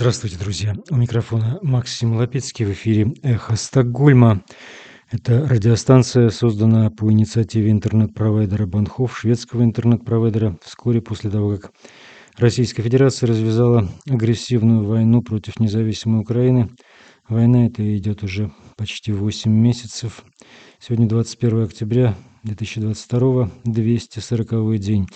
Здравствуйте, друзья. У микрофона Максим Лапецкий в эфире «Эхо Стокгольма». Это радиостанция, созданная по инициативе интернет-провайдера Банхов, шведского интернет-провайдера, вскоре после того, как Российская Федерация развязала агрессивную войну против независимой Украины. Война эта идет уже почти 8 месяцев. Сегодня 21 октября 2022, 240 день.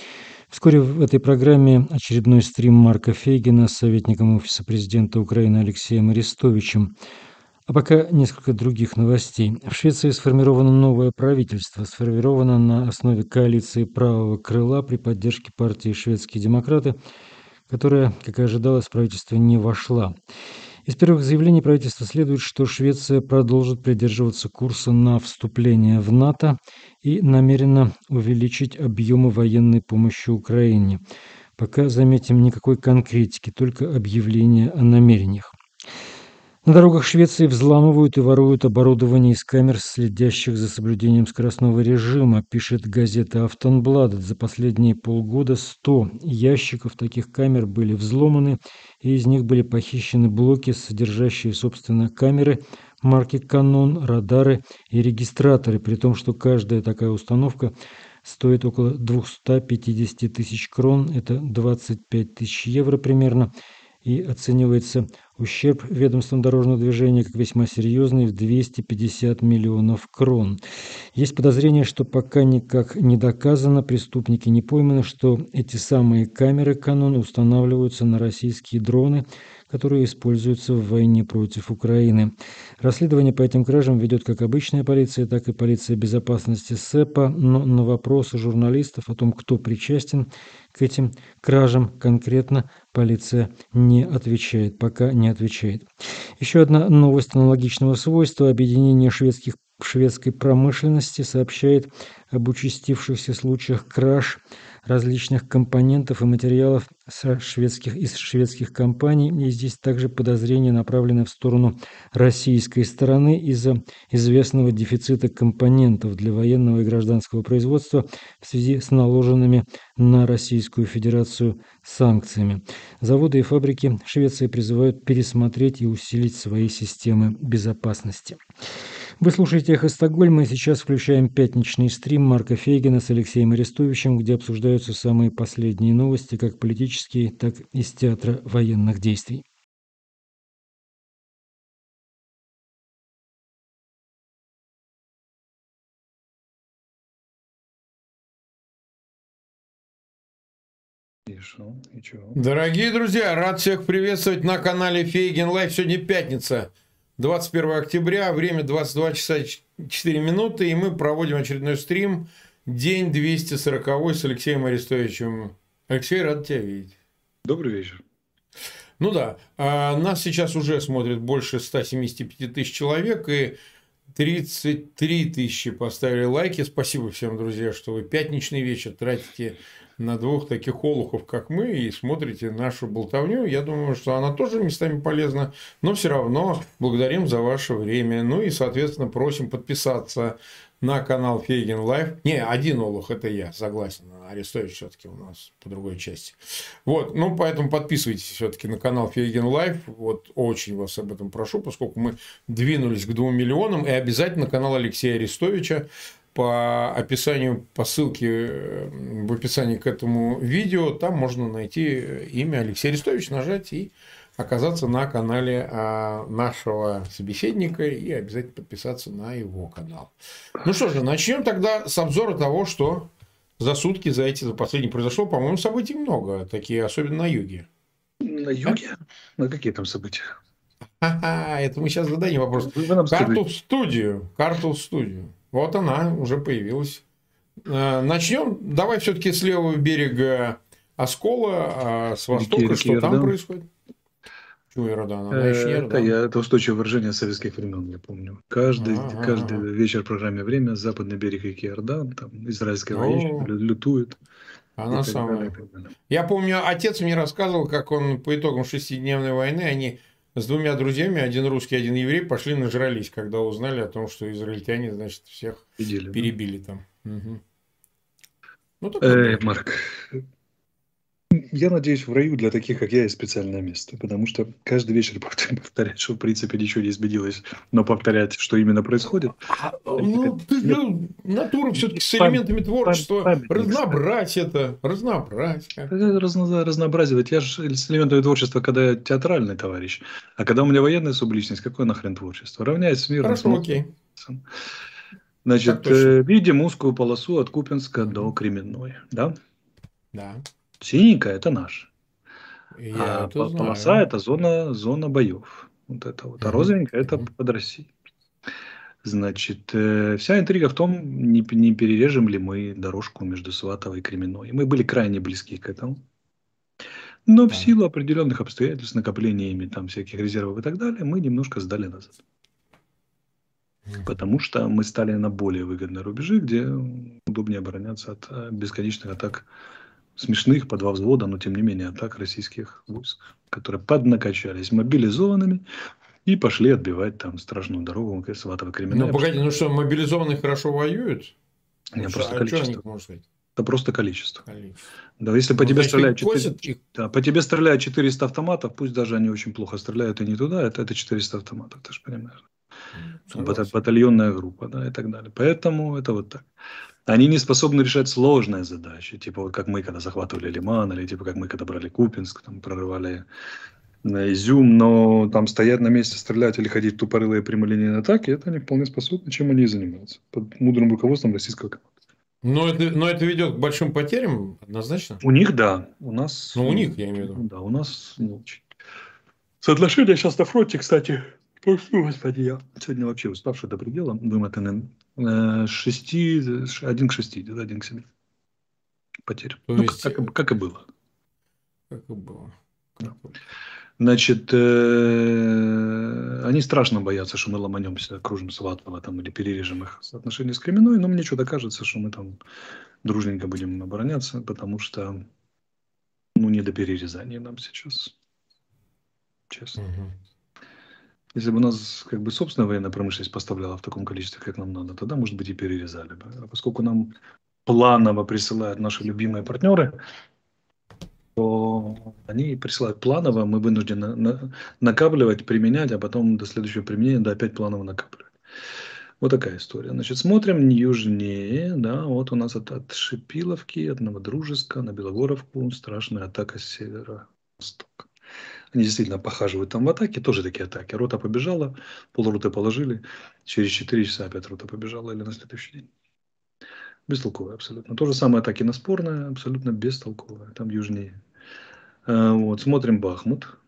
Вскоре в этой программе очередной стрим Марка Фейгина с советником Офиса президента Украины Алексеем Арестовичем. А пока несколько других новостей. В Швеции сформировано новое правительство, сформировано на основе коалиции правого крыла при поддержке партии «Шведские демократы», которая, как и ожидалось, в правительство не вошла. Из первых заявлений правительства следует, что Швеция продолжит придерживаться курса на вступление в НАТО и намерена увеличить объемы военной помощи Украине. Пока, заметим, никакой конкретики, только объявления о намерениях. На дорогах Швеции взламывают и воруют оборудование из камер, следящих за соблюдением скоростного режима, пишет газета «Автонбладет». За последние полгода 100 ящиков таких камер были взломаны, и из них были похищены блоки, содержащие, собственно, камеры марки «Канон», радары и регистраторы, при том, что каждая такая установка стоит около 250 тысяч крон, это 25 тысяч евро примерно, и оценивается ущерб ведомством дорожного движения как весьма серьезный в 250 миллионов крон. Есть подозрение, что пока никак не доказано, преступники не пойманы, что эти самые камеры канон устанавливаются на российские дроны, которые используются в войне против Украины. Расследование по этим кражам ведет как обычная полиция, так и полиция безопасности СЭПа, но на вопросы журналистов о том, кто причастен к этим кражам конкретно, полиция не отвечает, пока не отвечает. Еще одна новость аналогичного свойства. Объединение шведских шведской промышленности сообщает об участившихся случаях краж различных компонентов и материалов со шведских, из шведских компаний. И здесь также подозрения направлены в сторону российской стороны из-за известного дефицита компонентов для военного и гражданского производства в связи с наложенными на Российскую Федерацию санкциями. Заводы и фабрики Швеции призывают пересмотреть и усилить свои системы безопасности. Вы слушаете «Эхо Стокгольма» и сейчас включаем пятничный стрим Марка Фейгина с Алексеем Арестовичем, где обсуждаются самые последние новости, как политические, так и из театра военных действий. Дорогие друзья, рад всех приветствовать на канале Фейгин Live. Сегодня пятница, 21 октября, время 22 часа 4 минуты, и мы проводим очередной стрим, день 240 с Алексеем Арестовичем. Алексей, рад тебя видеть. Добрый вечер. Ну да, а нас сейчас уже смотрит больше 175 тысяч человек, и 33 тысячи поставили лайки. Спасибо всем, друзья, что вы пятничный вечер тратите на двух таких олухов, как мы, и смотрите нашу болтовню. Я думаю, что она тоже местами полезна, но все равно благодарим за ваше время. Ну и, соответственно, просим подписаться на канал Фейгин Live. Не, один олух, это я, согласен. Арестович все-таки у нас по другой части. Вот, ну, поэтому подписывайтесь все-таки на канал Фейгин Live. Вот, очень вас об этом прошу, поскольку мы двинулись к двум миллионам. И обязательно канал Алексея Арестовича по описанию, по ссылке э, в описании к этому видео, там можно найти имя Алексея Арестович, нажать и оказаться на канале а, нашего собеседника и обязательно подписаться на его канал. Ну что же, начнем тогда с обзора того, что за сутки, за эти, за последние произошло. По-моему, событий много, такие, особенно на юге. На юге? А? На какие там события? Ха-ха, это мы сейчас зададим вопрос. Карту в студию. Карту в студию. Вот она уже появилась. Э, Начнем. Давай все-таки с левого берега Оскола, а с востока, реки, что там происходит? Почему Иордан? Она еще не Это, я, это устойчивое выражение советских времен, я помню. Каждый, а -а -а. каждый вечер в программе «Время» западный берег реки Иордан, там израильская военщина лютует. Она самая. Я помню, отец мне рассказывал, как он по итогам шестидневной войны, они с двумя друзьями, один русский, один еврей, пошли нажрались, когда узнали о том, что израильтяне, значит, всех Видели, перебили да? там. Угу. Ну, э, Марк, я надеюсь, в раю для таких, как я, есть специальное место, потому что каждый вечер повторять, что в принципе ничего не изменилось, но повторять, что именно происходит. А, ну, ты, ну, натура все-таки с элементами творчества, разнообразить это, разнообразить. Разно, разнообразивать. Я же с элементами творчества, когда я театральный товарищ, а когда у меня военная субличность, какое нахрен творчество? Равняясь с миром. Хорошо, окей. Значит, э, видим узкую полосу от Купинска до Кременной, да? Да. Синенькая – это наш. Я а это полоса знаю. – это зона, зона боев. Вот это вот. А розовенькая – это под Россией. Значит, э, вся интрига в том, не, не перережем ли мы дорожку между Сватовой и Кременной. Мы были крайне близки к этому. Но в силу определенных обстоятельств, накоплениями там всяких резервов и так далее, мы немножко сдали назад. Потому что мы стали на более выгодные рубежи, где удобнее обороняться от э, бесконечных атак смешных по два взвода, но тем не менее атак российских войск, которые поднакачались мобилизованными и пошли отбивать там страшную дорогу к Сватово Кременная. Ну, погоди, ну что, мобилизованные хорошо воюют? Нет, ну, просто а количество. Это просто количество. количество. Да, если по ну, тебе стреляют 4, да, по тебе стреляют 400 автоматов, пусть даже они очень плохо стреляют и не туда, это, это 400 автоматов, ты же понимаешь. Согласен. Батальонная группа, да, и так далее. Поэтому это вот так. Они не способны решать сложные задачи, типа вот как мы, когда захватывали Лиман, или типа как мы, когда брали Купинск, там прорывали на Изюм, но там стоять на месте, стрелять или ходить тупорылые прямолинейные атаки, это они вполне способны, чем они и занимаются, под мудрым руководством российского команды. Но это, но это ведет к большим потерям, однозначно? У них, да. У нас... Ну, у них, я имею в виду. Да, у нас... Ну, соотношение сейчас на фронте, кстати, Господи, я сегодня вообще уставший до предела, вымотанный. Э, шести, один к шести, один к семи. Потерь. То ну, есть... как, как и было. Как и было. Да. Значит, э, они страшно боятся, что мы ломанемся, кружим Сватова там или перережем их отношения с Кременной, но мне что-то кажется, что мы там дружненько будем обороняться, потому что ну не до перерезания нам сейчас. Честно. Угу. Если бы у нас как бы собственная военная промышленность поставляла в таком количестве, как нам надо, тогда, может быть, и перерезали бы. А поскольку нам планово присылают наши любимые партнеры, то они присылают планово, мы вынуждены на, накапливать, применять, а потом до следующего применения да, опять планово накапливать. Вот такая история. Значит, смотрим южнее, да, вот у нас от, от Шипиловки, от Новодружеска на Белогоровку страшная атака с северо-востока. Они действительно похаживают там в атаке, тоже такие атаки. Рота побежала, полроты положили, через 4 часа опять рота побежала или на следующий день. Бестолковые абсолютно. То же самое атаки на спорное, абсолютно бестолковые, там южнее. А, вот, смотрим Бахмут.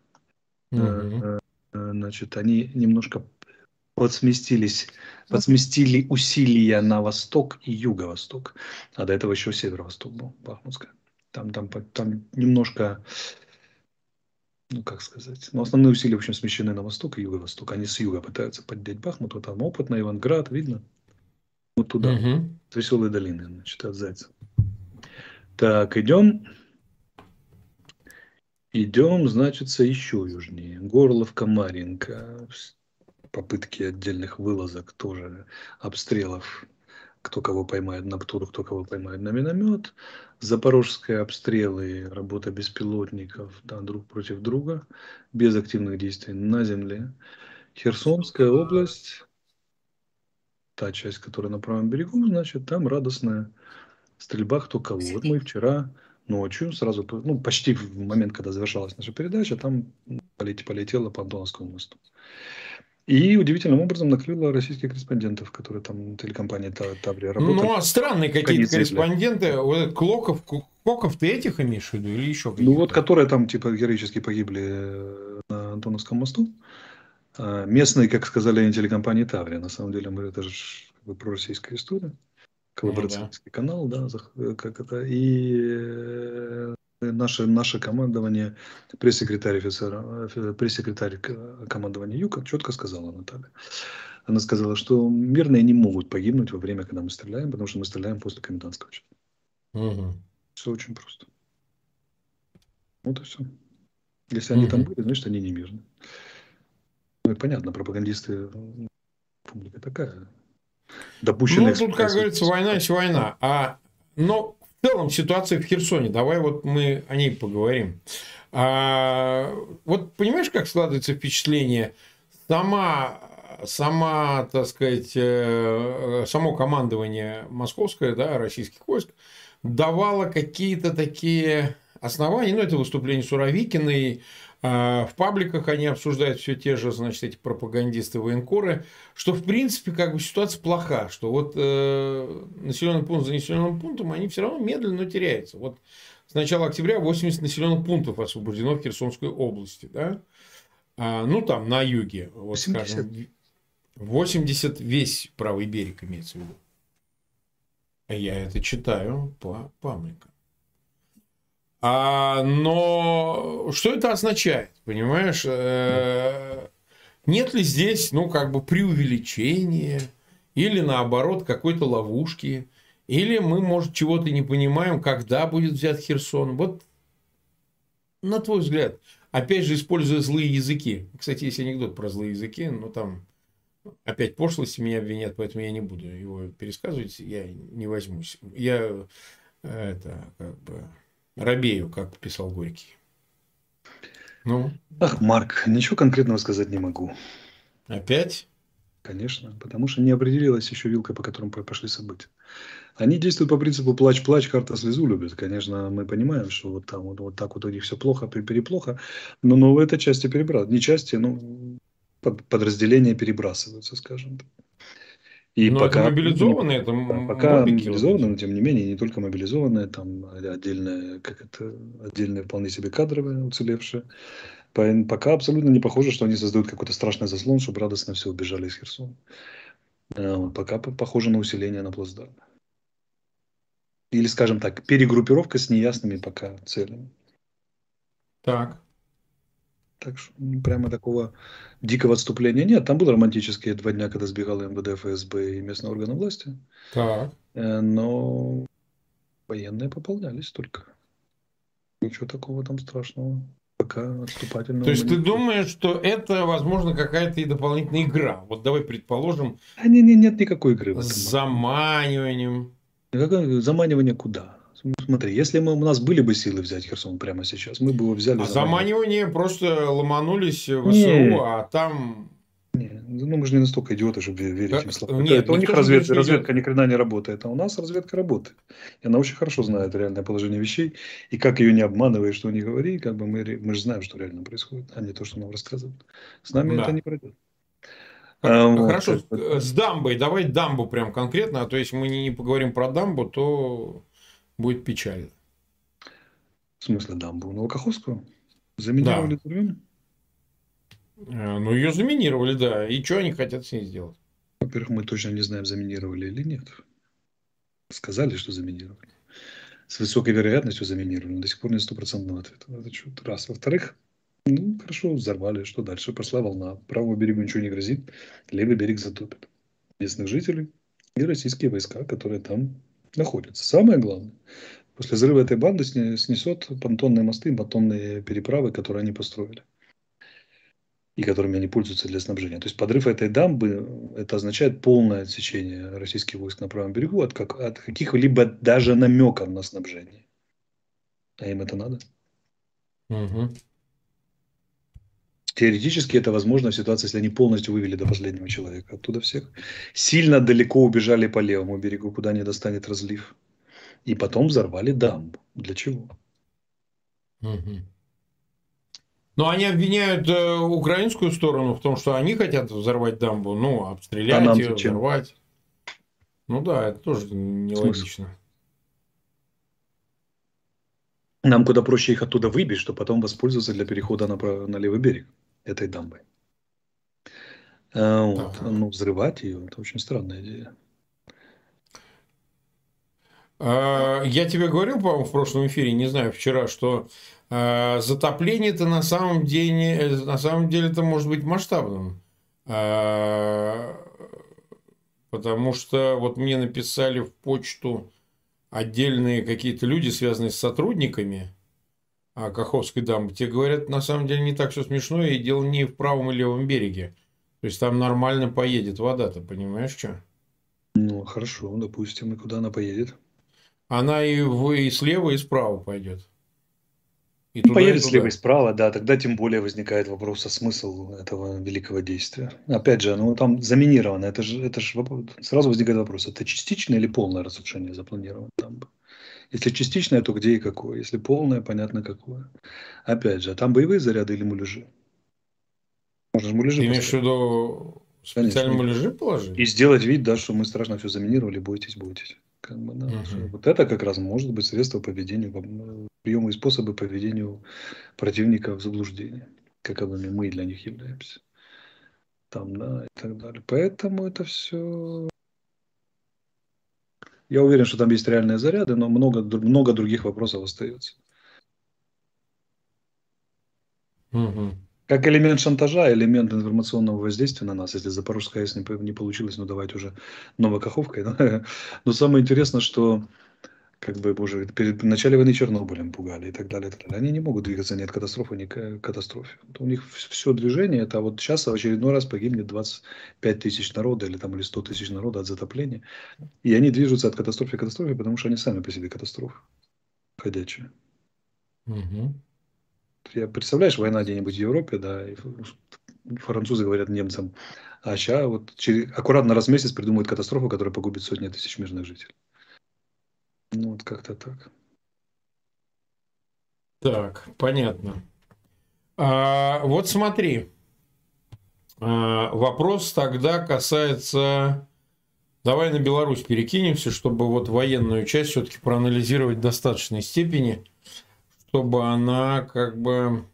Угу. Значит, они немножко подсместились, подсместили усилия на восток и юго-восток. А до этого еще северо-восток был, Бахмутская. Там, там, там немножко ну, как сказать, но основные усилия, в общем, смещены на восток и юго-восток. Они с юга пытаются поднять Бахмут, вот там опытный Иванград, видно? Вот туда, угу. с веселой долины, значит, от Зайца. Так, идем. Идем, значит, еще южнее. Горловка, Маринка. Попытки отдельных вылазок тоже, обстрелов кто кого поймает на птуру, кто кого поймает на миномет. Запорожские обстрелы, работа беспилотников да, друг против друга, без активных действий на земле. Херсонская область, та часть, которая на правом берегу, значит, там радостная стрельба кто кого. Вот мы вчера ночью, сразу, ну, почти в момент, когда завершалась наша передача, там полетело по Антоновскому мосту. И удивительным образом накрыло российских корреспондентов, которые там телекомпания Таврия работают. Ну, а странные какие-то корреспонденты. Вот Клоков, Коков, ты этих имеешь в виду или еще Ну, вот которые там типа героически погибли э, на Антоновском мосту. А местные, как сказали телекомпании Таврия. На самом деле, мы, это же пророссийская история. Коллаборационный ну, да. канал, да, э, как это. И э, наше, наше командование, пресс-секретарь офицера, э, пресс-секретарь командования Юка четко сказала Наталья. Она сказала, что мирные не могут погибнуть во время, когда мы стреляем, потому что мы стреляем после комендантского часа. Угу. Все очень просто. Вот и все. Если они угу. там были, значит, они не мирные. Ну и понятно, пропагандисты, публика такая. Допущенная ну, тут, как говорится, война есть война. А, но целом ситуация в Херсоне. Давай вот мы о ней поговорим. А, вот понимаешь, как складывается впечатление? Сама, сама, так сказать, э, само командование московское, да, российских войск давало какие-то такие основания, ну, это выступление Суровикиной, в пабликах они обсуждают все те же, значит, эти пропагандисты, военкоры, что, в принципе, как бы ситуация плоха, что вот э, населенный пункт за населенным пунктом, они все равно медленно, но теряются. Вот с начала октября 80 населенных пунктов освобождено в Херсонской области, да? А, ну, там, на юге, вот 80. скажем, 80 весь правый берег имеется в виду. А я это читаю по пабликам. А, но что это означает, понимаешь? Э, нет ли здесь, ну, как бы преувеличения или наоборот какой-то ловушки? Или мы, может, чего-то не понимаем, когда будет взят Херсон? Вот на твой взгляд, опять же, используя злые языки. Кстати, есть анекдот про злые языки, но там опять пошлости меня обвинят, поэтому я не буду его пересказывать, я не возьмусь. Я это как бы Робею, как писал Горький. Ну? Ах, Марк, ничего конкретного сказать не могу. Опять? Конечно, потому что не определилась еще вилка, по которым пошли события. Они действуют по принципу плач-плач, карта слезу любит. Конечно, мы понимаем, что вот там вот, вот так вот у них все плохо, переплохо, но, но в этой части перебрал. Не части, но под, подразделения перебрасываются, скажем так. И но пока, это мобилизованные, это пока мобилизованные, но тем не менее, не только мобилизованные, там отдельные, как это, отдельные вполне себе кадровые уцелевшие. Пока абсолютно не похоже, что они создают какой-то страшный заслон, чтобы радостно все убежали из Херсона. А пока похоже на усиление на плацдарме. Или, скажем так, перегруппировка с неясными пока целями. Так. Так что ну, прямо такого дикого отступления нет. Там были романтические два дня, когда сбегал МВД, ФСБ и местные органы власти. Так. Э, но военные пополнялись только. Ничего такого там страшного. Пока отступательного. То есть ты думаешь, что это, возможно, какая-то и дополнительная игра? Вот давай предположим. А не, не, нет никакой игры. С заманиванием. Заманивание куда? Смотри, если мы, у нас были бы силы взять Херсон прямо сейчас, мы бы его взяли. А заманивание просто ломанулись в СУ, не. а там... Не, ну мы же не настолько идиоты, чтобы верить как? им словам. Нет, это у них развед, разведка ни хрена не работает, а у нас разведка работает. И она очень хорошо знает реальное положение вещей. И как ее не обманывай, что не говори, как бы мы, мы же знаем, что реально происходит, а не то, что нам рассказывают. С нами да. это не пройдет. А, Хорошо, вот. с дамбой, давай дамбу прям конкретно, а то если мы не поговорим про дамбу, то будет печально. В смысле дамбу? Новокаховскую? Заминировали да. Турбин? Э, ну, ее заминировали, да. И что они хотят с ней сделать? Во-первых, мы точно не знаем, заминировали или нет. Сказали, что заминировали. С высокой вероятностью заминировали, но до сих пор нет стопроцентного ответа. Это что раз. Во-вторых, ну, хорошо, взорвали. Что дальше? Пошла волна. Правому берегу ничего не грозит. Левый берег затопит. Местных жителей и российские войска, которые там находится. Самое главное, после взрыва этой банды снесет понтонные мосты, понтонные переправы, которые они построили и которыми они пользуются для снабжения. То есть подрыв этой дамбы, это означает полное отсечение российских войск на правом берегу от, как, от каких-либо даже намеков на снабжение. А им это надо? Угу. Теоретически это возможно в ситуации, если они полностью вывели до последнего человека оттуда всех. Сильно далеко убежали по левому берегу, куда не достанет разлив. И потом взорвали дамбу. Для чего? Угу. Но они обвиняют э, украинскую сторону в том, что они хотят взорвать дамбу, ну, обстрелять а ее, взорвать. Ну да, это тоже нелогично. Нам куда проще их оттуда выбить, чтобы потом воспользоваться для перехода на, на левый берег этой дамбой. А, вот. Ага. Ну, взрывать ее, это очень странная идея. А, я тебе говорил, по-моему, в прошлом эфире, не знаю, вчера, что а, затопление это на самом деле, на самом деле это может быть масштабным. Потому что вот мне написали в почту отдельные какие-то люди, связанные с сотрудниками, а, Каховской дамбы, тебе говорят, на самом деле не так все смешно, и дело не в правом и левом береге. То есть там нормально поедет вода, ты понимаешь, что? Ну, хорошо, допустим, и куда она поедет? она и, в, и слева, и справа пойдет. И ну, появится слева и справа, да, тогда тем более возникает вопрос о смысл этого великого действия. Опять же, ну там заминировано, это же, это же сразу возникает вопрос, это частичное или полное разрушение запланировано там? Если частичное, то где и какое? Если полное, понятно какое. Опять же, а там боевые заряды или муляжи? Можно же муляжи Ты имеешь в виду специально муляжи положить? И сделать вид, да, что мы страшно все заминировали, бойтесь, бойтесь. Как бы, да, угу. Вот это как раз может быть средство поведения, приемы и способы поведения противника в заблуждении, каковыми мы для них являемся. Там, да, и так далее. Поэтому это все... Я уверен, что там есть реальные заряды, но много, много других вопросов остается. Угу как элемент шантажа, элемент информационного воздействия на нас. Если Запорожская АЭС не, не получилось, ну давайте уже Новокаховкой. Да? Но самое интересное, что как бы уже перед начале войны Чернобылем пугали и так далее, и так далее. Они не могут двигаться ни от катастрофы, ни к катастрофе. У них все движение, это вот сейчас в очередной раз погибнет 25 тысяч народа или там или 100 тысяч народа от затопления. И они движутся от катастрофы к катастрофе, потому что они сами по себе катастрофы ходячие. Угу. Я, представляешь, война где-нибудь в Европе, да, и французы говорят немцам, а сейчас вот через, аккуратно раз в месяц придумают катастрофу, которая погубит сотни тысяч мирных жителей. Ну, вот как-то так. Так, понятно. А, вот смотри. А, вопрос тогда касается... Давай на Беларусь перекинемся, чтобы вот военную часть все-таки проанализировать в достаточной степени – чтобы она как бы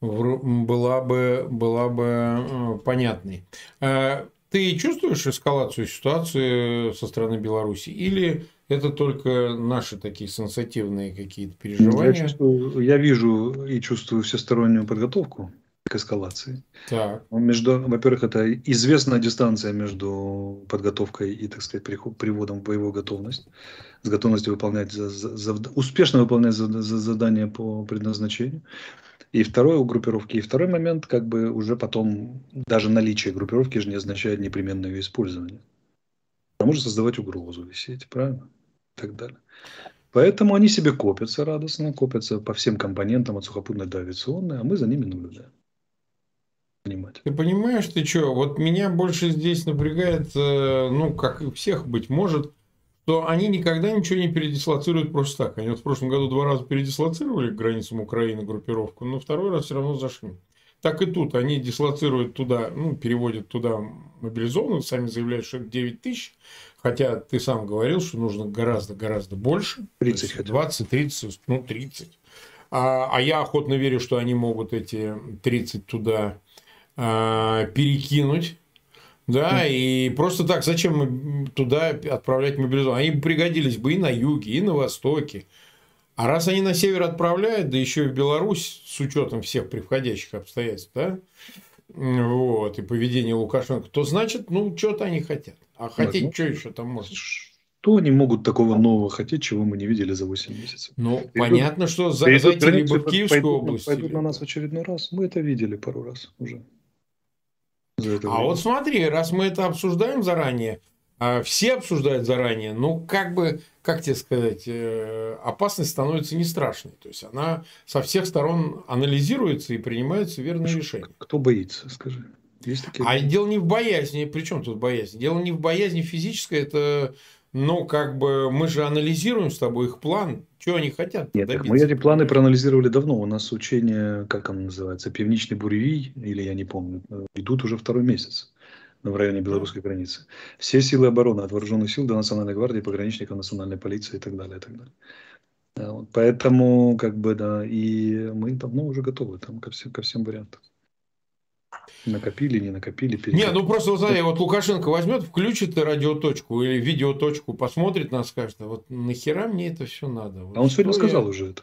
была бы, была бы э, понятной. Э, ты чувствуешь эскалацию ситуации со стороны Беларуси или это только наши такие сенсативные какие-то переживания? Я, чувствую, я вижу и чувствую всестороннюю подготовку к эскалации. Так. Между, во-первых, это известная дистанция между подготовкой и, так сказать, приводом в боевую готовность, с готовностью выполнять, за, за, успешно выполнять за, за, задание по предназначению. И второй у группировки. И второй момент, как бы уже потом, даже наличие группировки же не означает непременное ее использование. Она может создавать угрозу, висеть, правильно? И так далее. Поэтому они себе копятся радостно, копятся по всем компонентам от сухопутной до авиационной, а мы за ними наблюдаем понимать. Ты понимаешь, ты что, вот меня больше здесь напрягает, э, ну, как и всех быть может, что они никогда ничего не передислоцируют просто так. Они вот в прошлом году два раза передислоцировали к границам Украины группировку, но второй раз все равно зашли. Так и тут они дислоцируют туда, ну, переводят туда мобилизованных, сами заявляют, что это 9 тысяч, хотя ты сам говорил, что нужно гораздо-гораздо больше. 30 20, 30, ну, 30. А, а я охотно верю, что они могут эти 30 туда э, перекинуть. Да, и просто так, зачем туда отправлять мобилизованных? Они пригодились бы и на юге, и на востоке. А раз они на север отправляют, да еще и в Беларусь, с учетом всех приходящих обстоятельств, да, вот, и поведения Лукашенко, то значит, ну, что-то они хотят. А хотеть ну, что еще там можно? Что они могут такого нового хотеть, чего мы не видели за 8 месяцев? Ну, придут, понятно, что за, зайти либо в Киевскую пойдут, область. Пойдут либо... на нас в очередной раз. Мы это видели пару раз уже. А вот смотри, раз мы это обсуждаем заранее, а все обсуждают заранее, ну, как бы, как тебе сказать, э, опасность становится не страшной. То есть, она со всех сторон анализируется и принимаются верные решения. Кто боится, скажи? Есть такие... А дело не в боязни. Причем тут боязнь? Дело не в боязни физической, это ну, как бы мы же анализируем с тобой их план, что они хотят. Нет, так мы эти планы проанализировали давно. У нас учение, как оно называется, пивничный буревий, или я не помню, идут уже второй месяц в районе белорусской границы. Все силы обороны, от вооруженных сил до национальной гвардии, пограничников, национальной полиции и так далее. И так далее. Да, вот, поэтому, как бы, да, и мы давно уже готовы там ко всем, ко всем вариантам. Накопили, не накопили. Перекопили. Не, ну просто, вот, смотри, вот Лукашенко возьмет, включит радиоточку или видеоточку, посмотрит нас, скажет, а вот нахера мне это все надо? Вот а он сегодня я... сказал уже это.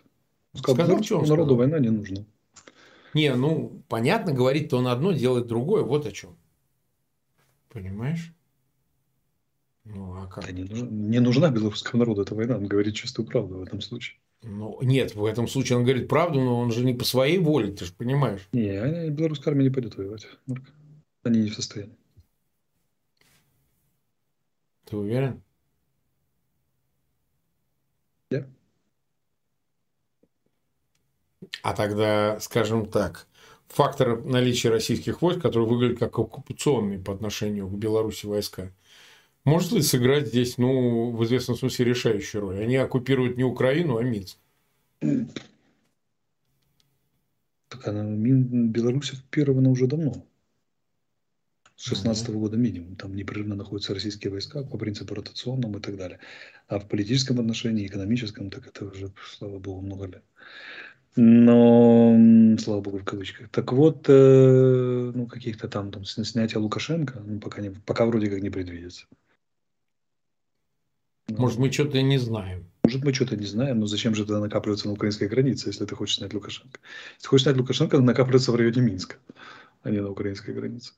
сказал, сказал что он народу сказал? война не нужна. Не, ну, понятно, говорит-то он одно, делает другое, вот о чем. Понимаешь? Ну, а как? Да не, нужна, не нужна белорусскому народу эта война, он говорит чистую правду в этом случае. Ну, нет, в этом случае он говорит правду, но он же не по своей воле, ты же понимаешь. Не, белорусская армия не пойдет воевать. Ну, они не в состоянии. Ты уверен? Да. Yeah. А тогда, скажем так, фактор наличия российских войск, которые выглядят как оккупационные по отношению к Беларуси войска – может ли сыграть здесь, ну, в известном смысле, решающую роль? Они оккупируют не Украину, а Минск. Так она, Беларусь оккупирована уже давно. С 16 -го года минимум. Там непрерывно находятся российские войска по принципу ротационному и так далее. А в политическом отношении, экономическом, так это уже, слава богу, много лет. Но, слава богу, в кавычках. Так вот, э, ну, каких-то там, там снятия Лукашенко, ну, пока, не, пока вроде как не предвидится. Может, мы что-то не знаем. Может, мы что-то не знаем, но зачем же тогда накапливаться на украинской границе, если ты хочешь снять Лукашенко? Если ты хочешь снять Лукашенко, накапливаться в районе Минска, а не на украинской границе.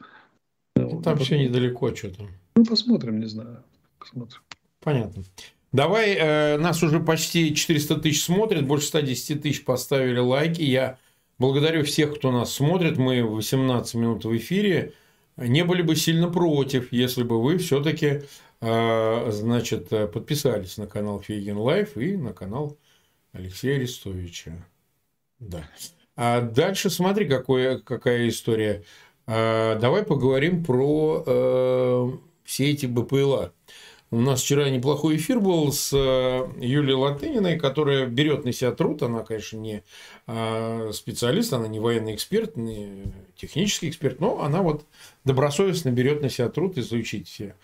Ну, там все недалеко что-то. Ну, посмотрим, не знаю. Посмотрим. Понятно. Давай, э, нас уже почти 400 тысяч смотрит, больше 110 тысяч поставили лайки. Я благодарю всех, кто нас смотрит. Мы 18 минут в эфире. Не были бы сильно против, если бы вы все-таки значит, подписались на канал Фейгин Live и на канал Алексея Арестовича. Да. А дальше смотри, какое, какая история. А, давай поговорим про э, все эти БПЛА. У нас вчера неплохой эфир был с э, Юлией Латыниной, которая берет на себя труд. Она, конечно, не а, специалист, она не военный эксперт, не технический эксперт, но она вот добросовестно берет на себя труд изучить все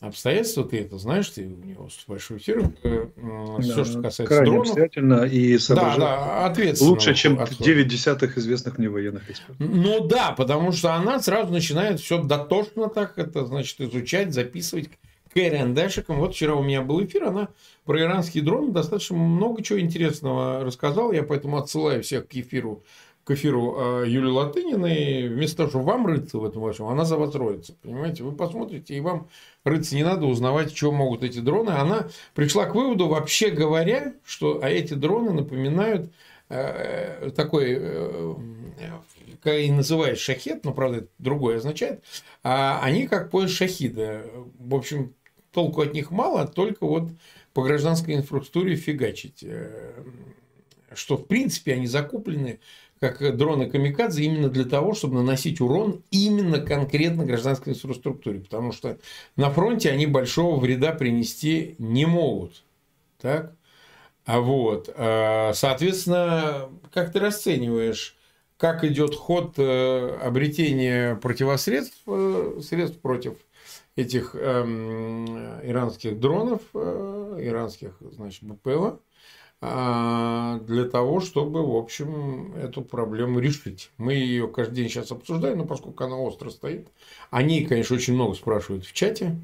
обстоятельства, ты это знаешь, ты у него большой эфир, э, да, все, что касается крайне дронов. обстоятельно и да, да, ответственно. Лучше, чем отход. 9 десятых известных мне военных экспертов. Ну да, потому что она сразу начинает все дотошно так, это значит изучать, записывать КРНДшиком. Вот вчера у меня был эфир, она про иранские дроны достаточно много чего интересного рассказала, я поэтому отсылаю всех к эфиру к эфиру а, Юлии Латыниной, вместо того, чтобы вам рыться в этом вашем, она за вас роется. Понимаете? Вы посмотрите, и вам рыться не надо, узнавать, что могут эти дроны. Она пришла к выводу, вообще говоря, что а эти дроны напоминают э, такой, э, как и называют шахет, но, правда, это другое означает, а они как поезд шахида. В общем, толку от них мало, только вот по гражданской инфраструктуре фигачить. Э, что, в принципе, они закуплены как дроны Камикадзе именно для того, чтобы наносить урон именно конкретно гражданской инфраструктуре. Потому что на фронте они большого вреда принести не могут. Так? А вот, э, соответственно, как ты расцениваешь, как идет ход э, обретения противосредств, э, средств против этих эм, иранских дронов, иранских, значит, БПЛА, для того, чтобы, в общем, эту проблему решить. Мы ее каждый день сейчас обсуждаем, но поскольку она остро стоит, они, конечно, очень много спрашивают в чате.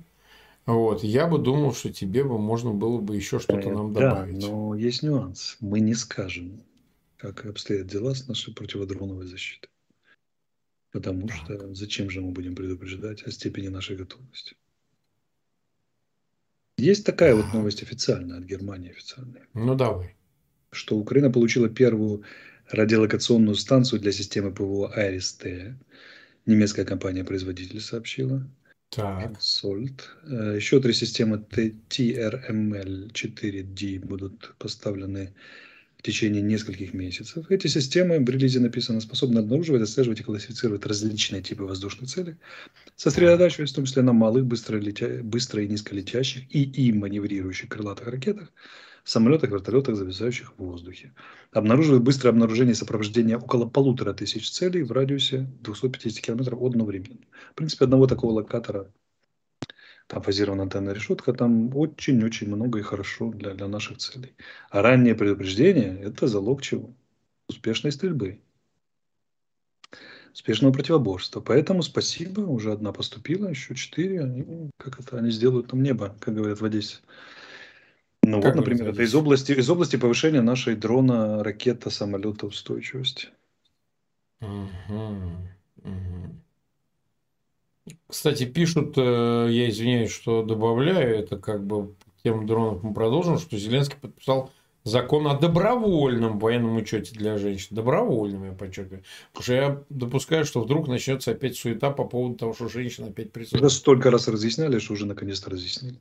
Вот, я бы думал, что тебе бы можно было бы еще что-то нам добавить. Да, но есть нюанс. Мы не скажем, как обстоят дела с нашей противодроновой защитой. Потому так. что зачем же мы будем предупреждать о степени нашей готовности? Есть такая вот новость официальная от Германии официальная. Ну давай. Что Украина получила первую радиолокационную станцию для системы ПВО АРСТ. Немецкая компания-производитель сообщила. Так. Salt. Э, еще три системы TRML-4D будут поставлены в течение нескольких месяцев. Эти системы, в релизе написано, способны обнаруживать, отслеживать и классифицировать различные типы воздушных целей, сосредотачиваясь в том числе на малых, быстро, летя... быстро и низколетящих и и маневрирующих крылатых ракетах, самолетах, вертолетах, зависающих в воздухе. Обнаруживают быстрое обнаружение и сопровождение около полутора тысяч целей в радиусе 250 км одновременно. В принципе, одного такого локатора там фазированная решетка, там очень-очень много и хорошо для, для наших целей. А раннее предупреждение – это залог чего? Успешной стрельбы. Успешного противоборства. Поэтому спасибо, уже одна поступила, еще четыре. Они, как это, они сделают нам небо, как говорят в Одессе. Ну как вот, например, это из области, из области повышения нашей дрона, ракета, самолета устойчивости. Угу, угу. Кстати, пишут, э, я извиняюсь, что добавляю, это как бы тему дронов мы продолжим, что Зеленский подписал закон о добровольном военном учете для женщин. Добровольном, я подчеркиваю. Потому что я допускаю, что вдруг начнется опять суета по поводу того, что женщина опять присутствует. Да столько раз разъясняли, что уже наконец-то разъяснили.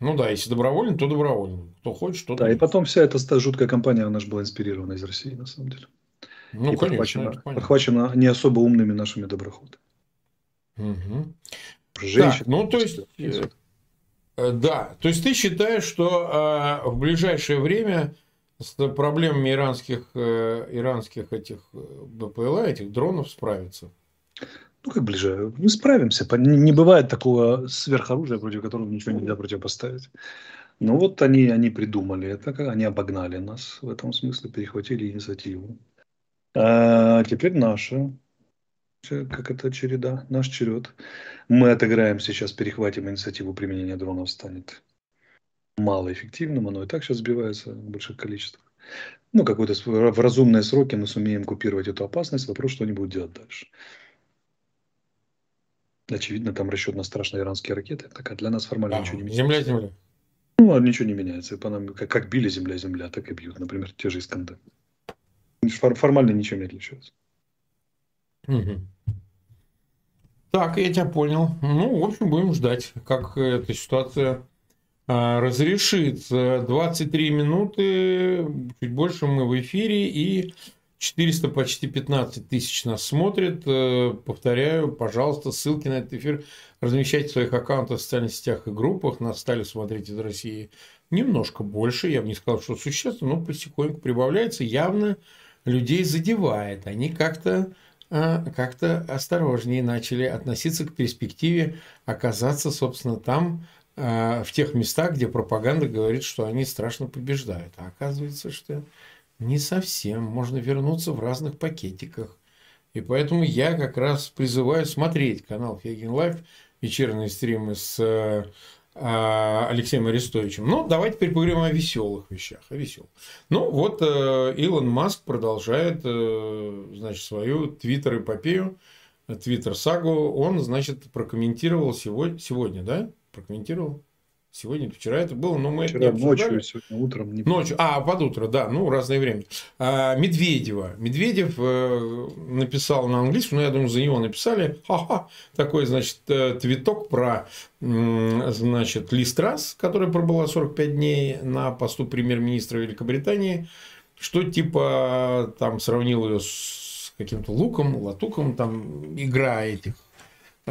Ну да, если добровольно, то добровольно. Кто хочет, тот. Да, и потом вся эта жуткая компания, она же была инспирирована из России, на самом деле. Ну, и конечно, понятно. подхвачено не особо умными нашими доброходами. Мгм. Женщин. Так, ну, то есть, э, э, да, то есть ты считаешь, что э, в ближайшее время с проблемами иранских, э, иранских этих э, БПЛА, этих дронов справиться? Ну, как ближе? Мы справимся. Не бывает такого сверхоружия, против которого ничего нельзя противопоставить. Ну, вот они, они придумали это, они обогнали нас в этом смысле, перехватили инициативу. А теперь наша, как это череда, наш черед. Мы отыграем сейчас, перехватим инициативу применения дронов, станет малоэффективным, оно и так сейчас сбивается в больших количествах. Ну, какой-то в разумные сроки мы сумеем купировать эту опасность. Вопрос, что они будут делать дальше. Очевидно, там расчет на страшные иранские ракеты. Так, а для нас формально Ага, ничего не меняется. Земля, земля. Ну, а ничего не меняется. По нам, как, как били земля-земля, так и бьют. Например, те же Искандер. Фор- формально ничем не отличаются. Мгм. Так, я тебя понял. Ну, в общем, будем ждать, как эта ситуация а, разрешится. 23 минуты, чуть больше мы в эфире, и 400, почти 15 тысяч нас смотрят. Э, Повторяю, пожалуйста, ссылки на этот эфир размещайте в своих аккаунтах в социальных сетях и группах. Нас стали смотреть из России немножко больше. Я бы не сказал, что существенно, но потихоньку прибавляется. Явно людей задевает. Они как-то как-то осторожнее начали относиться к перспективе оказаться, собственно, там, а, в тех местах, где пропаганда говорит, что они страшно побеждают. А оказывается, что не совсем. Можно вернуться в разных пакетиках. И поэтому я как раз призываю смотреть канал Фейгин Live, вечерние стримы с а, Алексеем Арестовичем. Ну, давайте теперь поговорим о веселых вещах. О веселых. Ну, вот э, Илон Маск продолжает, э, значит, свою твиттер-эпопею, твиттер-сагу. Он, значит, прокомментировал сегодня, сегодня, да? Прокомментировал? Сегодня, вчера это было, но мы это не Вчера обсуждали. ночью, сегодня утром. Не... Ночью, а, под утро, да, ну, разное время. А, Медведева. Медведев э, написал на английском, но я думаю, за него написали. Ха-ха, такой, значит, э, твиток про, значит, Ли Страс, которая пробыла 45 дней на посту премьер-министра Великобритании, что типа там сравнил ее с каким-то луком, латуком, там игра этих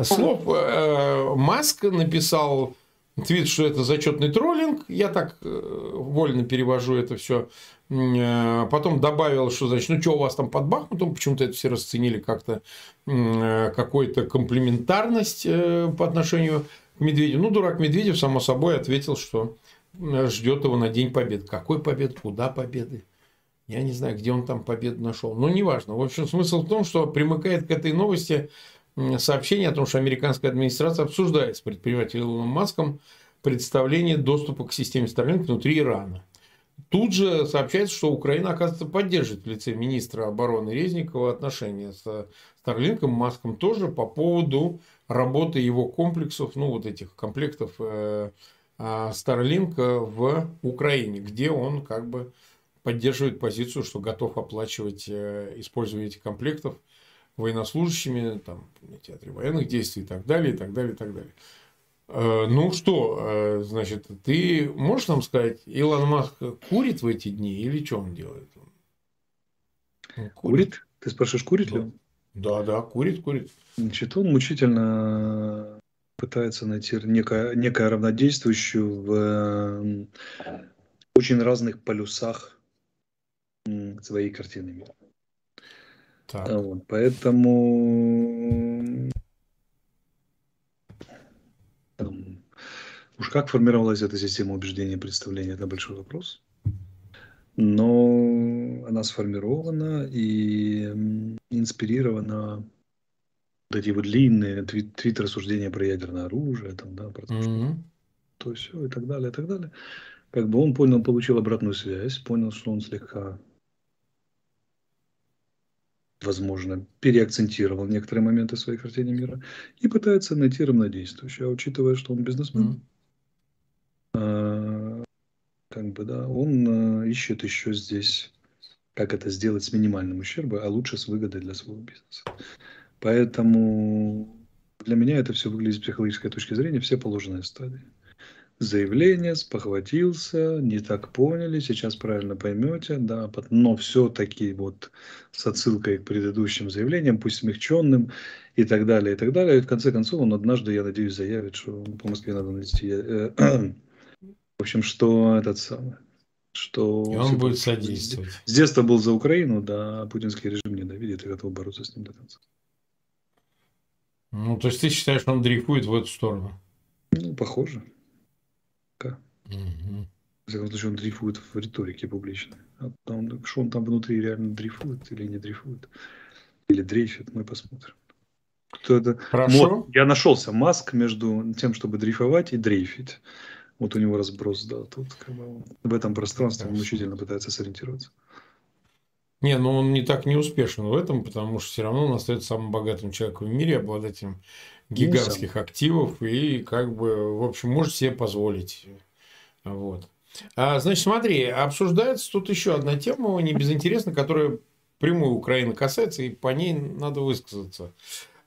слов. Э, Маск написал твит, что это зачетный троллинг. Я так э, вольно перевожу это все. Потом добавил, что значит, ну что у вас там под Бахмутом, почему-то это все расценили как-то э, какой-то комплементарность э, по отношению к Медведеву. Ну, дурак Медведев, само собой, ответил, что э, ждет его на День Победы. Какой победы? Куда победы? Я не знаю, где он там победу нашел. Но неважно. В общем, смысл в том, что примыкает к этой новости сообщение о том, что американская администрация обсуждает с предпринимателем Илоном Маском представление доступа к системе Starlink внутри Ирана. Тут же сообщается, что Украина, оказывается, поддерживает в лице министра обороны Резникова отношения с Старлинком, Маском тоже по поводу работы его комплексов, ну вот этих комплектов э, Starlink в Украине, где он как бы поддерживает позицию, что готов оплачивать э, использование этих комплектов военнослужащими там, на театре военных действий и так далее, и так далее, и так далее. Э, Ну что, э, значит, ты можешь нам сказать, Илон Маск курит в эти дни или что он делает? Он Курит? Ты спрашиваешь, курит ли он? Да, да, курит, курит. Значит, он мучительно пытается найти некое, некое равнодействующую в э, очень разных полюсах своей картины мира. Так. А Вот, поэтому там, уж как формировалась эта система убеждения и представления, это большой вопрос. Но она сформирована и инспирирована вот эти вот длинные твит- твит-рассуждения про ядерное оружие, там, да, про то, что Мгм. то все и так далее, и так далее. Как бы он понял, получил обратную связь, понял, что он слегка, возможно, переакцентировал некоторые моменты своей картины мира и пытается найти равнодействующее. А учитывая, что он бизнесмен, а, как бы, да, он а, ищет еще здесь, как это сделать с минимальным ущербом, а лучше с выгодой для своего бизнеса. Поэтому для меня это все выглядит с психологической точки зрения, все положенные стадии. Заявление, спохватился, не так поняли, сейчас правильно поймете, да, но все-таки вот с отсылкой к предыдущим заявлениям, пусть смягченным и так далее, и так далее. И в конце концов он однажды, я надеюсь, заявит, что по Москве надо навести. Э, в общем, что этот самый, что... И он будет содействовать. С детства был за Украину, да, путинский режим ненавидит и готов бороться с ним до конца. Ну, то есть ты считаешь, он дрейфует в эту сторону? Ну, похоже. Угу. В всяком случае, он дрейфует в риторике публичной. А он, что он там внутри реально дрейфует или не дрейфует? Или дрейфит, мы посмотрим. Кто это? Хорошо. Вот, я нашелся маск между тем, чтобы дрейфовать и дрейфить. Вот у него разброс, да, тут как бы в этом пространстве он мучительно пытается сориентироваться. Не, ну он не так не успешен в этом, потому что все равно он остается самым богатым человеком в мире, обладателем гигантских ну, активов и как бы, в общем, может себе позволить вот. А, значит, смотри, обсуждается тут еще одна тема, не безинтересна, которая прямую Украины касается, и по ней надо высказаться.